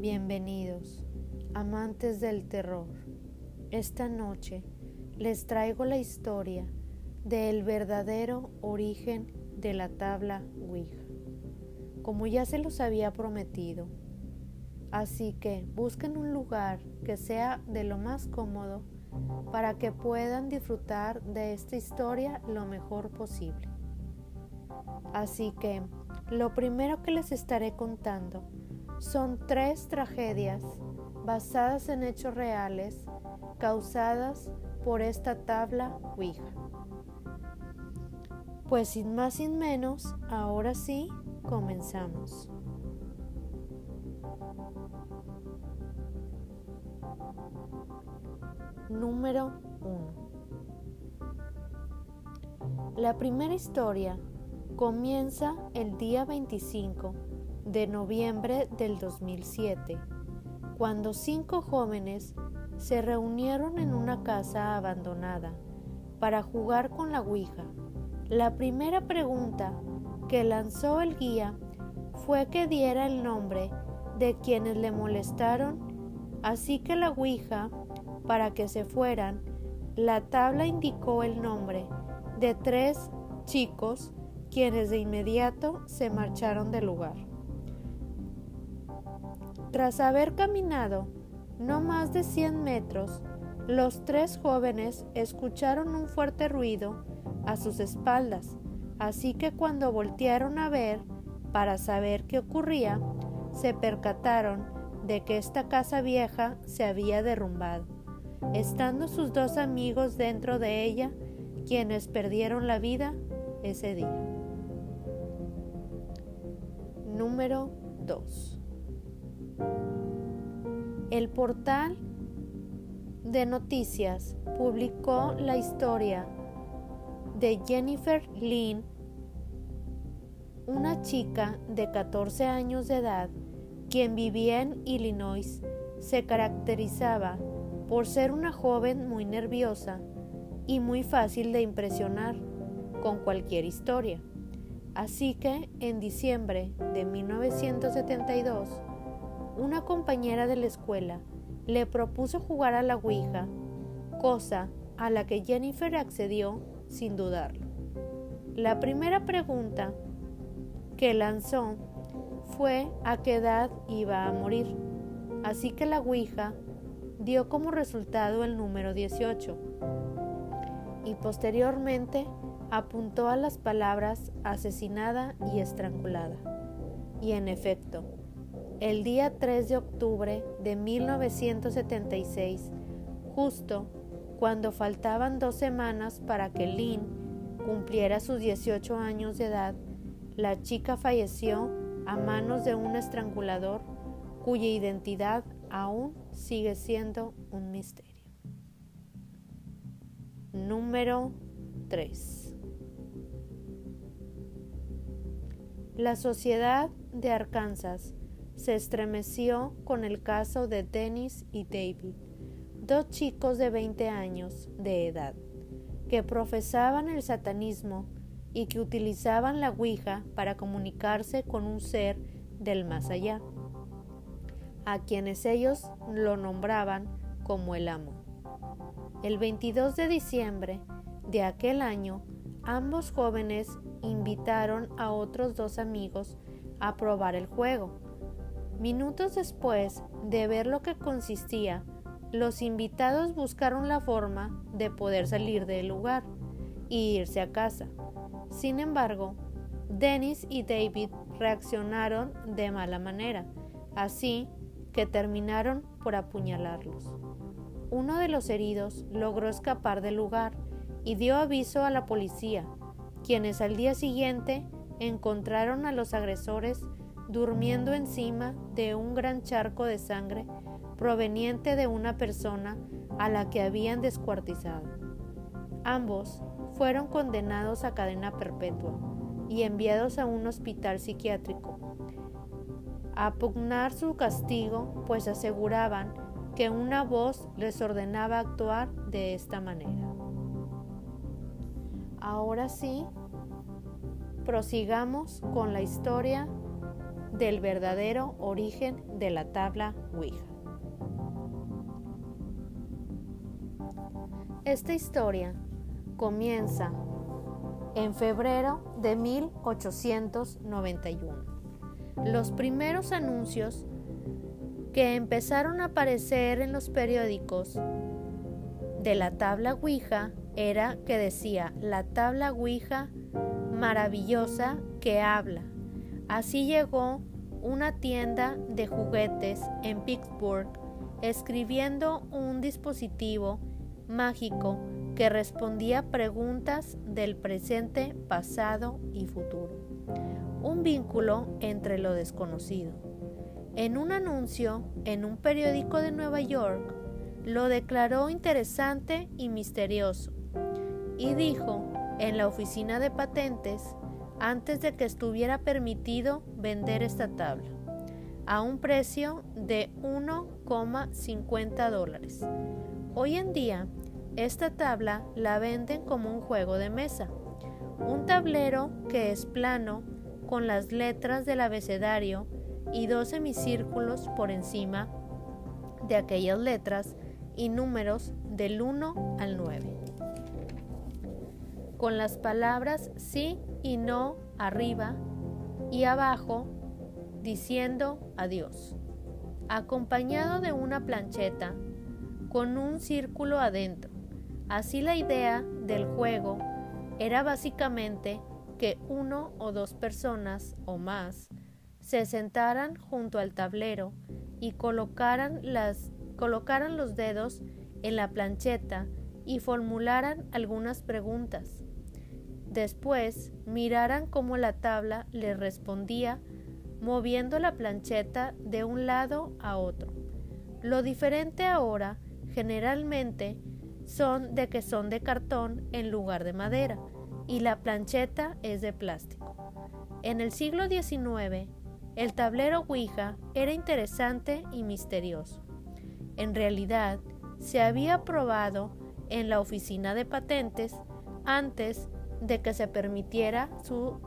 Bienvenidos, amantes del terror. Esta noche les traigo la historia del verdadero origen de la tabla Ouija, como ya se los había prometido. Así que busquen un lugar que sea de lo más cómodo para que puedan disfrutar de esta historia lo mejor posible. Así que lo primero que les estaré contando son tres tragedias basadas en hechos reales causadas por esta tabla Ouija. Pues sin más sin menos, ahora sí, comenzamos. Número 1. La primera historia comienza el día 25 de noviembre del 2007, cuando cinco jóvenes se reunieron en una casa abandonada para jugar con la Ouija. La primera pregunta que lanzó el guía fue que diera el nombre de quienes le molestaron, así que la Ouija, para que se fueran, la tabla indicó el nombre de tres chicos quienes de inmediato se marcharon del lugar. Tras haber caminado no más de 100 metros, los tres jóvenes escucharon un fuerte ruido a sus espaldas, así que cuando voltearon a ver para saber qué ocurría, se percataron de que esta casa vieja se había derrumbado, estando sus dos amigos dentro de ella, quienes perdieron la vida ese día. Número 2. El portal de noticias publicó la historia de Jennifer Lynn, una chica de 14 años de edad quien vivía en Illinois. Se caracterizaba por ser una joven muy nerviosa y muy fácil de impresionar con cualquier historia. Así que en diciembre de 1972, una compañera de la escuela le propuso jugar a la Ouija, cosa a la que Jennifer accedió sin dudarlo. La primera pregunta que lanzó fue a qué edad iba a morir, así que la Ouija dio como resultado el número 18 y posteriormente apuntó a las palabras asesinada y estrangulada. Y en efecto, el día 3 de octubre de 1976, justo cuando faltaban dos semanas para que Lynn cumpliera sus 18 años de edad, la chica falleció a manos de un estrangulador cuya identidad aún sigue siendo un misterio. Número 3. La Sociedad de Arkansas se estremeció con el caso de Dennis y David, dos chicos de 20 años de edad, que profesaban el satanismo y que utilizaban la Ouija para comunicarse con un ser del más allá, a quienes ellos lo nombraban como el amo. El 22 de diciembre de aquel año, ambos jóvenes invitaron a otros dos amigos a probar el juego Minutos después de ver lo que consistía, los invitados buscaron la forma de poder salir del lugar y irse a casa. Sin embargo, Dennis y David reaccionaron de mala manera, así que terminaron por apuñalarlos. Uno de los heridos logró escapar del lugar y dio aviso a la policía, quienes al día siguiente encontraron a los agresores durmiendo encima de un gran charco de sangre proveniente de una persona a la que habían descuartizado. Ambos fueron condenados a cadena perpetua y enviados a un hospital psiquiátrico a pugnar su castigo, pues aseguraban que una voz les ordenaba actuar de esta manera. Ahora sí, prosigamos con la historia del verdadero origen de la tabla Ouija. Esta historia comienza en febrero de 1891. Los primeros anuncios que empezaron a aparecer en los periódicos de la tabla Ouija era que decía la tabla Ouija maravillosa que habla. Así llegó una tienda de juguetes en Pittsburgh escribiendo un dispositivo mágico que respondía preguntas del presente, pasado y futuro. Un vínculo entre lo desconocido. En un anuncio en un periódico de Nueva York, lo declaró interesante y misterioso y dijo en la oficina de patentes antes de que estuviera permitido vender esta tabla a un precio de 1,50 dólares. Hoy en día, esta tabla la venden como un juego de mesa, un tablero que es plano con las letras del abecedario y dos semicírculos por encima de aquellas letras y números del 1 al 9. Con las palabras sí y no arriba y abajo diciendo adiós, acompañado de una plancheta con un círculo adentro. Así la idea del juego era básicamente que uno o dos personas o más se sentaran junto al tablero y colocaran, las, colocaran los dedos en la plancheta y formularan algunas preguntas. Después miraran cómo la tabla les respondía moviendo la plancheta de un lado a otro. Lo diferente ahora generalmente son de que son de cartón en lugar de madera y la plancheta es de plástico. En el siglo XIX, el tablero Ouija era interesante y misterioso. En realidad, se había probado en la oficina de patentes antes de que se permitiera su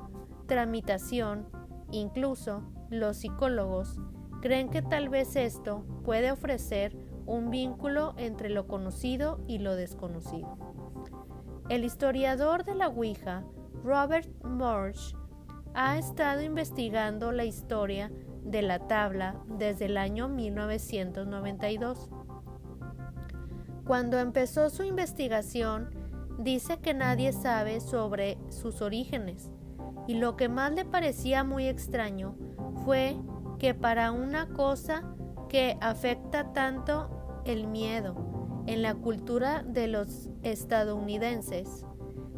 tramitación. Incluso los psicólogos creen que tal vez esto puede ofrecer un vínculo entre lo conocido y lo desconocido. El historiador de la Ouija, Robert Marsh, ha estado investigando la historia de la tabla desde el año 1992. Cuando empezó su investigación, dice que nadie sabe sobre sus orígenes y lo que más le parecía muy extraño fue que para una cosa que afecta tanto el miedo en la cultura de los estadounidenses,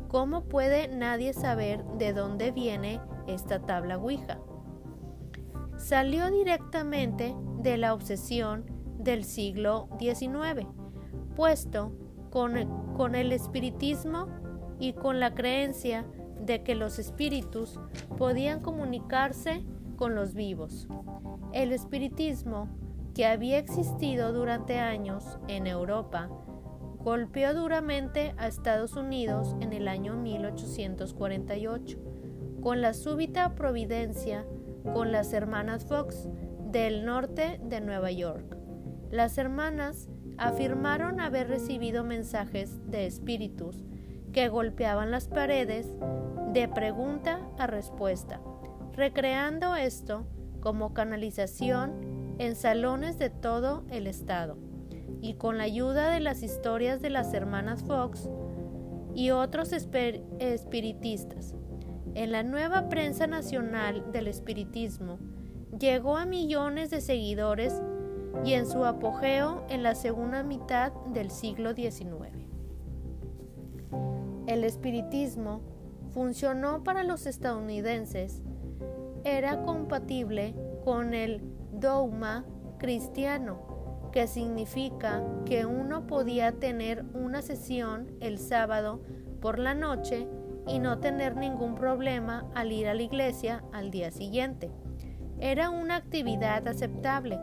¿cómo puede nadie saber de dónde viene esta tabla Ouija. Salió directamente de la obsesión del siglo XIX, puesto con, con el espiritismo y con la creencia de que los espíritus podían comunicarse con los vivos. El espiritismo, que había existido durante años en Europa, golpeó duramente a Estados Unidos en el año 1848 con la súbita providencia con las hermanas Fox del norte de Nueva York. Las hermanas afirmaron haber recibido mensajes de espíritus que golpeaban las paredes de pregunta a respuesta, recreando esto como canalización en salones de todo el estado. Y con la ayuda de las historias de las hermanas Fox y otros espiritistas en la nueva prensa nacional del espiritismo, llegó a millones de seguidores y en su apogeo en la segunda mitad del siglo XIX. El espiritismo funcionó para los estadounidenses, era compatible con el dogma cristiano, que significa que uno podía tener una sesión el sábado por la noche y no tener ningún problema al ir a la iglesia al día siguiente. Era una actividad aceptable,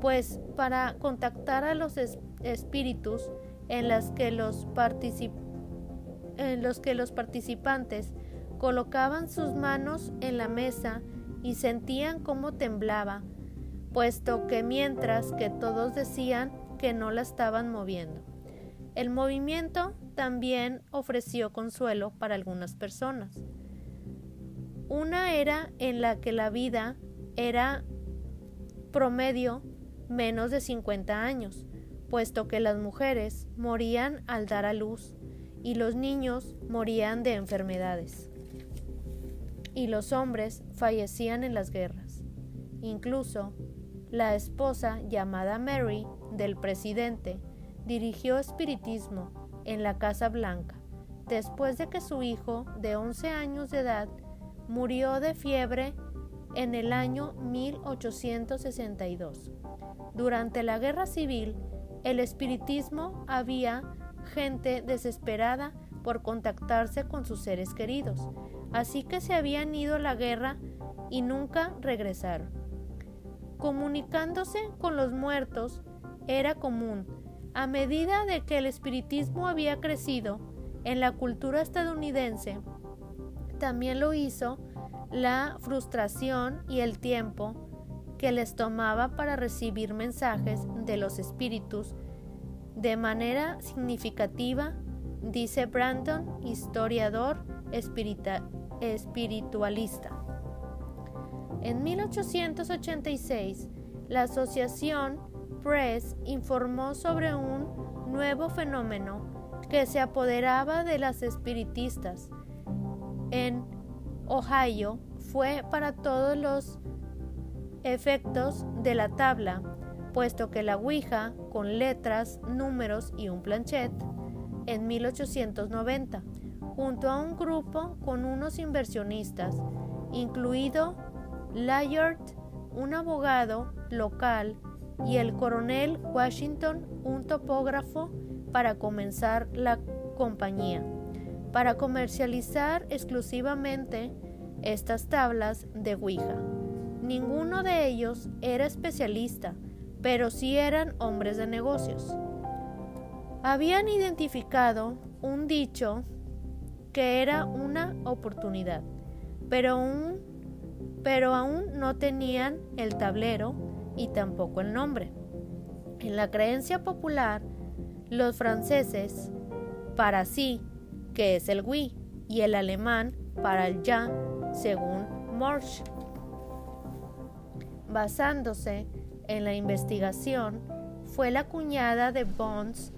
pues para contactar a los espíritus en, las que los en los que los participantes colocaban sus manos en la mesa y sentían cómo temblaba, puesto que mientras que todos decían que no la estaban moviendo. El movimiento también ofreció consuelo para algunas personas. Una era en la que la vida era promedio menos de 50 años, puesto que las mujeres morían al dar a luz y los niños morían de enfermedades y los hombres fallecían en las guerras. Incluso la esposa llamada Mary del presidente dirigió espiritismo en la Casa Blanca después de que su hijo de 11 años de edad murió de fiebre en el año 1862. Durante la guerra civil, el espiritismo había gente desesperada por contactarse con sus seres queridos, así que se habían ido a la guerra y nunca regresaron. Comunicándose con los muertos era común. A medida de que el espiritismo había crecido en la cultura estadounidense, también lo hizo la frustración y el tiempo que les tomaba para recibir mensajes de los espíritus de manera significativa, dice Brandon, historiador espiritualista. En 1886, la Asociación Press informó sobre un nuevo fenómeno que se apoderaba de las espiritistas. En Ohio fue para todos los efectos de la tabla, puesto que la Ouija, con letras, números y un planchet, en 1890 junto a un grupo con unos inversionistas, incluido Layard, un abogado local, y el coronel Washington, un topógrafo, para comenzar la compañía, para comercializar exclusivamente estas tablas de Ouija. Ninguno de ellos era especialista, pero sí eran hombres de negocios. Habían identificado un dicho que era una oportunidad, pero aún, no tenían el tablero y tampoco el nombre. En la creencia popular, los franceses para sí, que es el oui, y el alemán para el ya, según Morsch. Basándose en la investigación, fue la cuñada de Bonds,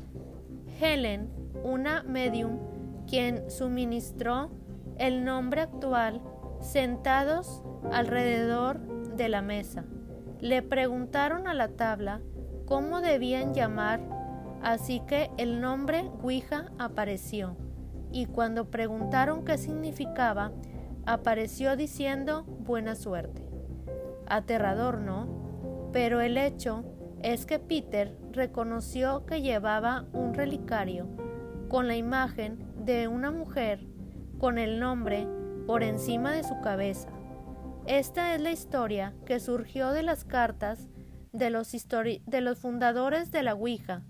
Helen, una medium quien suministró el nombre actual sentados alrededor de la mesa. Le preguntaron a la tabla cómo debían llamar, así que el nombre Ouija apareció. Y cuando preguntaron qué significaba, apareció diciendo buena suerte. Aterrador, ¿no? Pero el hecho es que Peter reconoció que llevaba un relicario con la imagen de una mujer con el nombre por encima de su cabeza. Esta es la historia que surgió de las cartas de los, de los fundadores de la Ouija.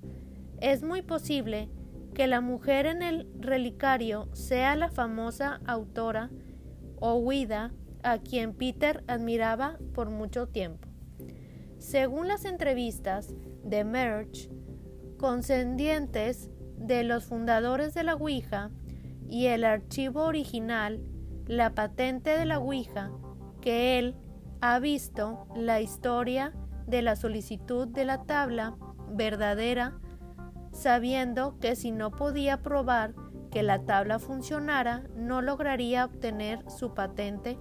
Es muy posible que la mujer en el relicario sea la famosa autora Ouida a quien Peter admiraba por mucho tiempo. Según las entrevistas de Merch, concedientes de los fundadores de la Ouija y el archivo original, la patente de la Ouija, que él ha visto la historia de la solicitud de la tabla verdadera, sabiendo que si no podía probar que la tabla funcionara, no lograría obtener su patente.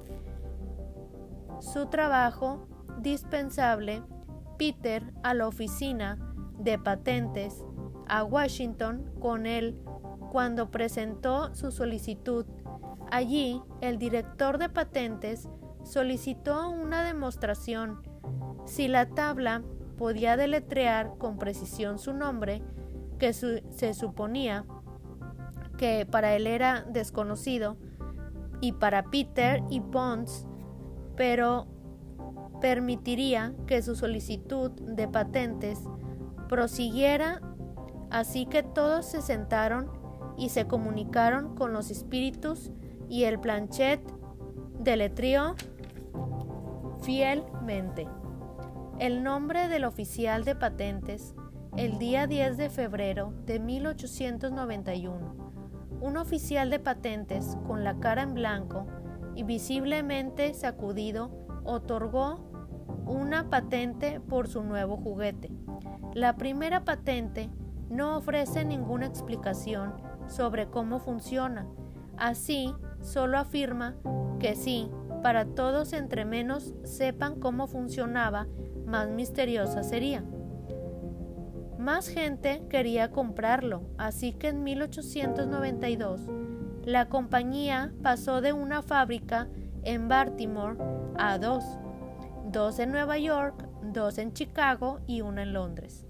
Su trabajo dispensable, Peter a la oficina de patentes a Washington con él cuando presentó su solicitud. Allí, el director de patentes solicitó una demostración. Si la tabla podía deletrear con precisión su nombre, que se suponía que para él era desconocido, y para Peter y Bonds, pero permitiría que su solicitud de patentes prosiguiera Así que todos se sentaron y se comunicaron con los espíritus y el planchet deletrió fielmente. El nombre del oficial de patentes el día 10 de febrero de 1891. Un oficial de patentes con la cara en blanco y visiblemente sacudido otorgó una patente por su nuevo juguete. La primera patente no ofrece ninguna explicación sobre cómo funciona. Así, solo afirma que sí, para todos entre menos sepan cómo funcionaba, más misteriosa sería. Más gente quería comprarlo, así que en 1892 la compañía pasó de una fábrica en Baltimore a dos, dos en Nueva York, dos en Chicago y una en Londres.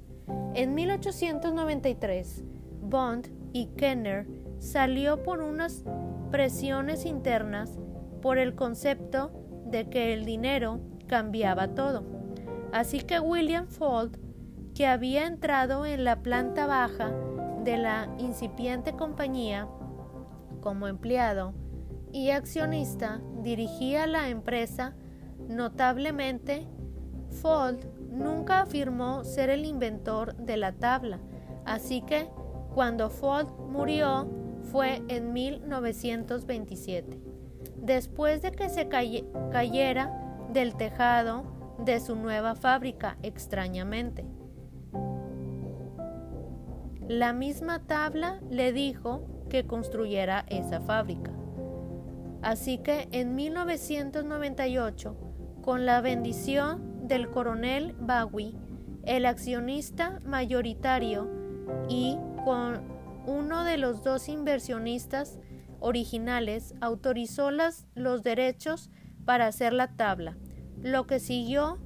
En 1893, Bond y Kenner salió por unas presiones internas por el concepto de que el dinero cambiaba todo. Así que William Ford que había entrado en la planta baja de la incipiente compañía como empleado y accionista, dirigía la empresa notablemente. Ford nunca afirmó ser el inventor de la tabla, así que cuando Ford murió fue en 1927, después de que se cayera del tejado de su nueva fábrica extrañamente. La misma tabla le dijo que construyera esa fábrica. Así que en 1998, con la bendición del coronel Bowie, el accionista mayoritario, y con uno de los dos inversionistas originales, autorizó las, los derechos para hacer la tabla. Lo que siguió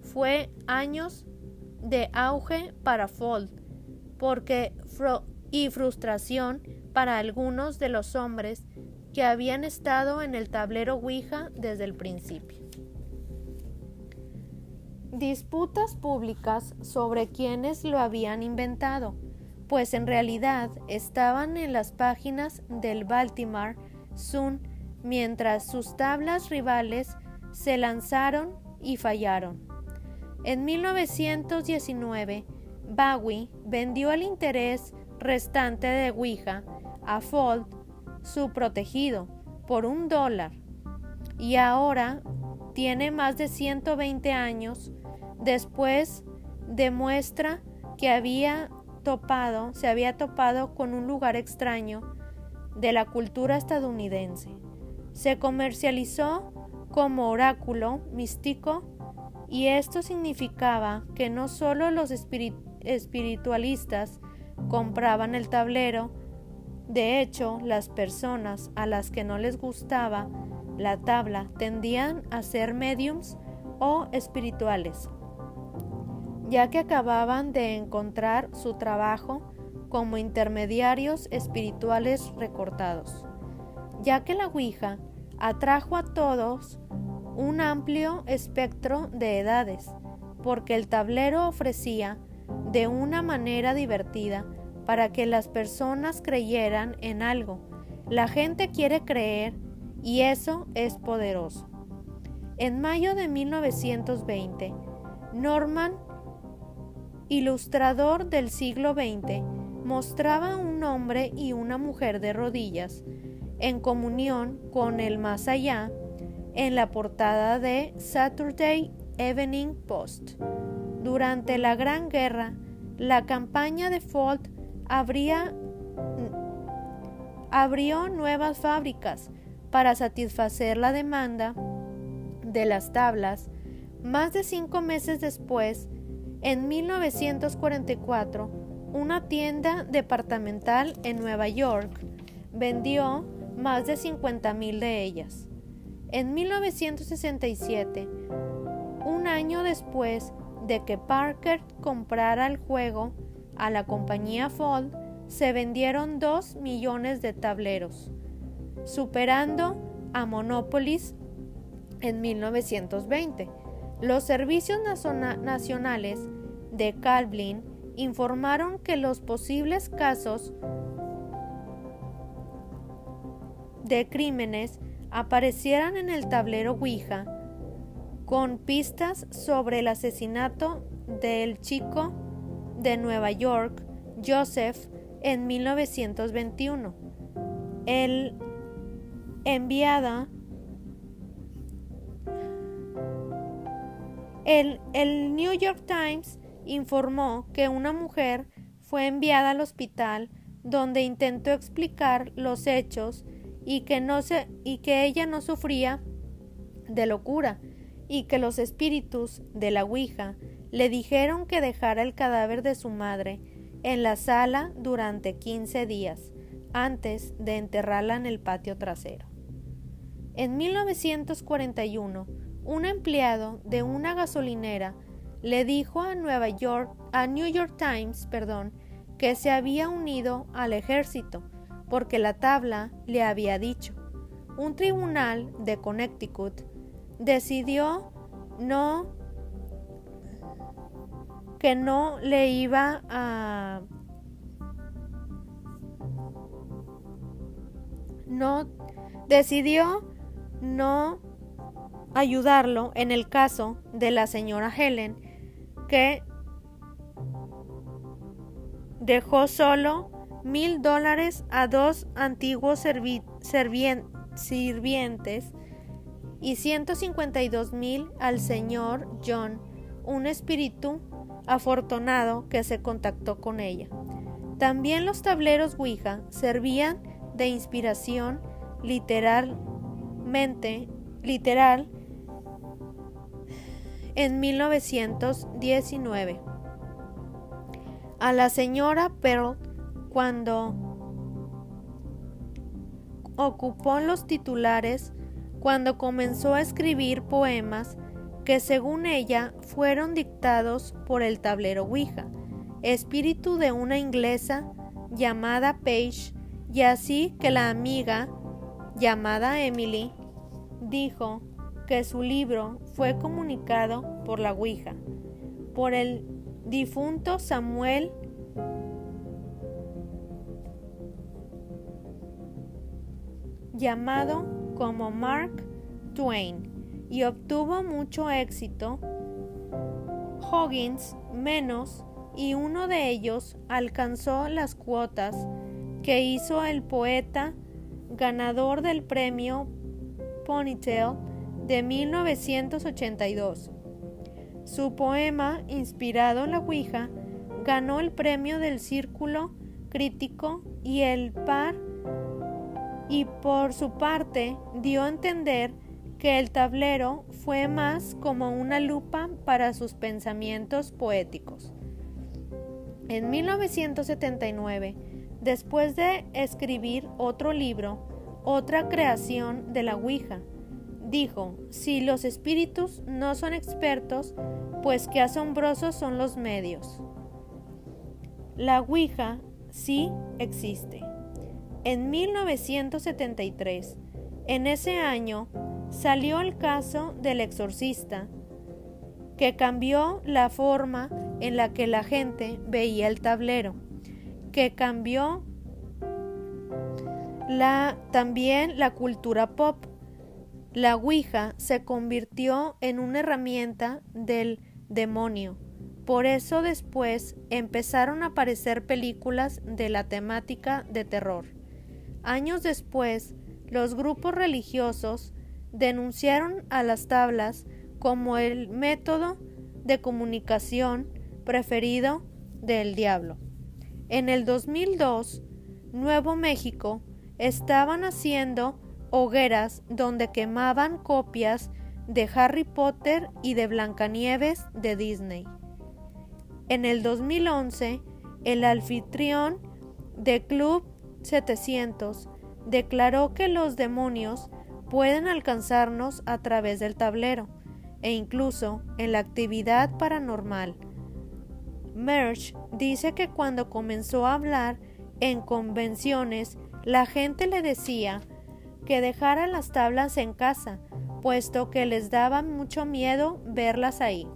fue años de auge para Fold porque y frustración para algunos de los hombres que habían estado en el tablero Ouija desde el principio. Disputas públicas sobre quienes lo habían inventado, pues en realidad estaban en las páginas del Baltimore Sun mientras sus tablas rivales se lanzaron y fallaron. En 1919, Bowie vendió el interés restante de Ouija a Fold, su protegido, por un dólar, y ahora tiene más de 120 años. Después demuestra que había topado, se había topado con un lugar extraño de la cultura estadounidense. Se comercializó como oráculo místico y esto significaba que no solo los espiritualistas compraban el tablero. De hecho, las personas a las que no les gustaba la tabla tendían a ser mediums o espirituales, ya que acababan de encontrar su trabajo como intermediarios espirituales recortados, ya que la Ouija atrajo a todos un amplio espectro de edades, porque el tablero ofrecía de una manera divertida para que las personas creyeran en algo. La gente quiere creer y eso es poderoso. En mayo de 1920, Norman, ilustrador del siglo XX, mostraba un hombre y una mujer de rodillas en comunión con el más allá en la portada de Saturday Evening Post. Durante la Gran Guerra, la campaña de Ford abrió nuevas fábricas para satisfacer la demanda de las tablas. Más de cinco meses después, en 1944, una tienda departamental en Nueva York vendió más de 50.000 de ellas. En 1967, un año después, de que Parker comprara el juego a la compañía Fold, se vendieron 2 millones de tableros, superando a Monopolis en 1920. Los servicios nacionales de Calvin informaron que los posibles casos de crímenes aparecieran en el tablero Ouija con pistas sobre el asesinato del chico de Nueva York, Joseph, en 1921. El enviada el, el New York Times informó que una mujer fue enviada al hospital donde intentó explicar los hechos y que, no se, y que ella no sufría de locura y que los espíritus de la Ouija le dijeron que dejara el cadáver de su madre en la sala durante 15 días antes de enterrarla en el patio trasero. En 1941, un empleado de una gasolinera le dijo a Nueva York, a New York Times, perdón, que se había unido al ejército, porque la tabla le había dicho. Un tribunal de Connecticut decidió no que no le iba a no decidió no ayudarlo en el caso de la señora Helen que dejó solo mil dólares a dos antiguos sirvientes y 152 mil al señor John, un espíritu afortunado que se contactó con ella. También los tableros Ouija servían de inspiración literalmente literal en 1919 a la señora Pearl cuando ocupó los titulares cuando comenzó a escribir poemas que según ella fueron dictados por el tablero Ouija, espíritu de una inglesa llamada Page, y así que la amiga llamada Emily dijo que su libro fue comunicado por la Ouija, por el difunto Samuel llamado como Mark Twain y obtuvo mucho éxito. Hoggins menos y uno de ellos alcanzó las cuotas que hizo el poeta ganador del premio Ponytail de 1982. Su poema, inspirado en la Ouija, ganó el premio del Círculo Crítico y el par y por su parte dio a entender que el tablero fue más como una lupa para sus pensamientos poéticos. En 1979, después de escribir otro libro, otra creación de la Ouija, dijo, si los espíritus no son expertos, pues qué asombrosos son los medios. La Ouija sí existe. En 1973, en ese año, salió el caso del exorcista, que cambió la forma en la que la gente veía el tablero, que cambió la, también la cultura pop la Ouija se convirtió en una herramienta del demonio. Por eso después empezaron a aparecer películas de la temática de terror. Años después, los grupos religiosos denunciaron a las tablas como el método de comunicación preferido del diablo. En el 2002, Nuevo México estaban haciendo hogueras donde quemaban copias de Harry Potter y de Blancanieves de Disney. En el 2011, el anfitrión de Club 700 declaró que los demonios pueden alcanzarnos a través del tablero e incluso en la actividad paranormal. Merch dice que cuando comenzó a hablar en convenciones, la gente le decía que dejaran las tablas en casa, puesto que les daba mucho miedo verlas ahí.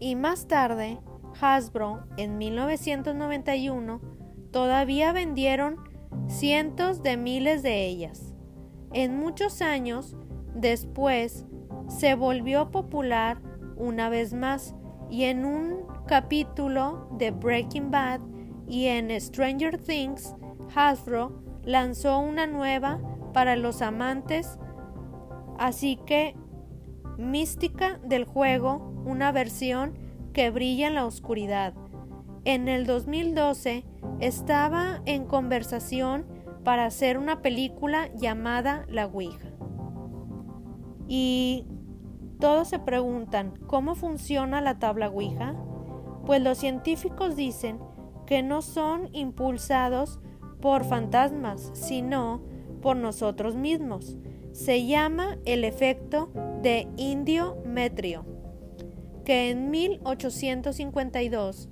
Y más tarde, Hasbro, en 1991, todavía vendieron cientos de miles de ellas. En muchos años después, se volvió popular una vez más y en un capítulo de Breaking Bad y en Stranger Things, Hasbro lanzó una nueva para los amantes, así que mística del juego, una versión que brilla en la oscuridad. En el 2012 estaba en conversación para hacer una película llamada La Ouija. Y todos se preguntan, ¿cómo funciona la tabla Ouija? Pues los científicos dicen que no son impulsados por fantasmas, sino por nosotros mismos. Se llama el efecto de indio metrio, que en 1852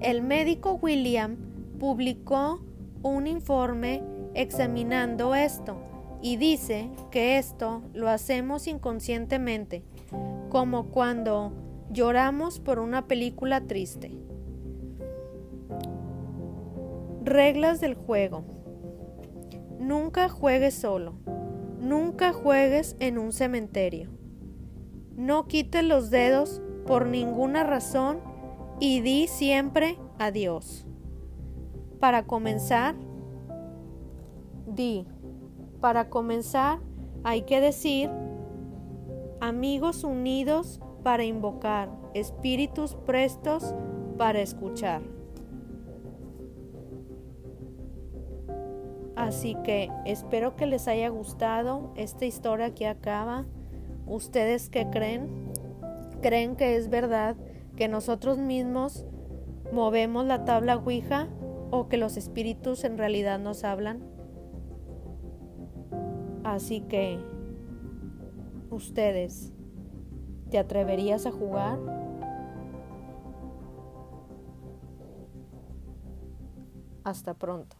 el médico William publicó un informe examinando esto y dice que esto lo hacemos inconscientemente, como cuando lloramos por una película triste. Reglas del juego. Nunca juegues solo. Nunca juegues en un cementerio. No quites los dedos por ninguna razón y di siempre adiós. Para comenzar, di. Para comenzar, hay que decir amigos unidos para invocar, espíritus prestos para escuchar. Así que espero que les haya gustado esta historia que acaba. ¿Ustedes qué creen? ¿Creen que es verdad que nosotros mismos movemos la tabla Ouija o que los espíritus en realidad nos hablan? Así que, ustedes, ¿te atreverías a jugar? Hasta pronto.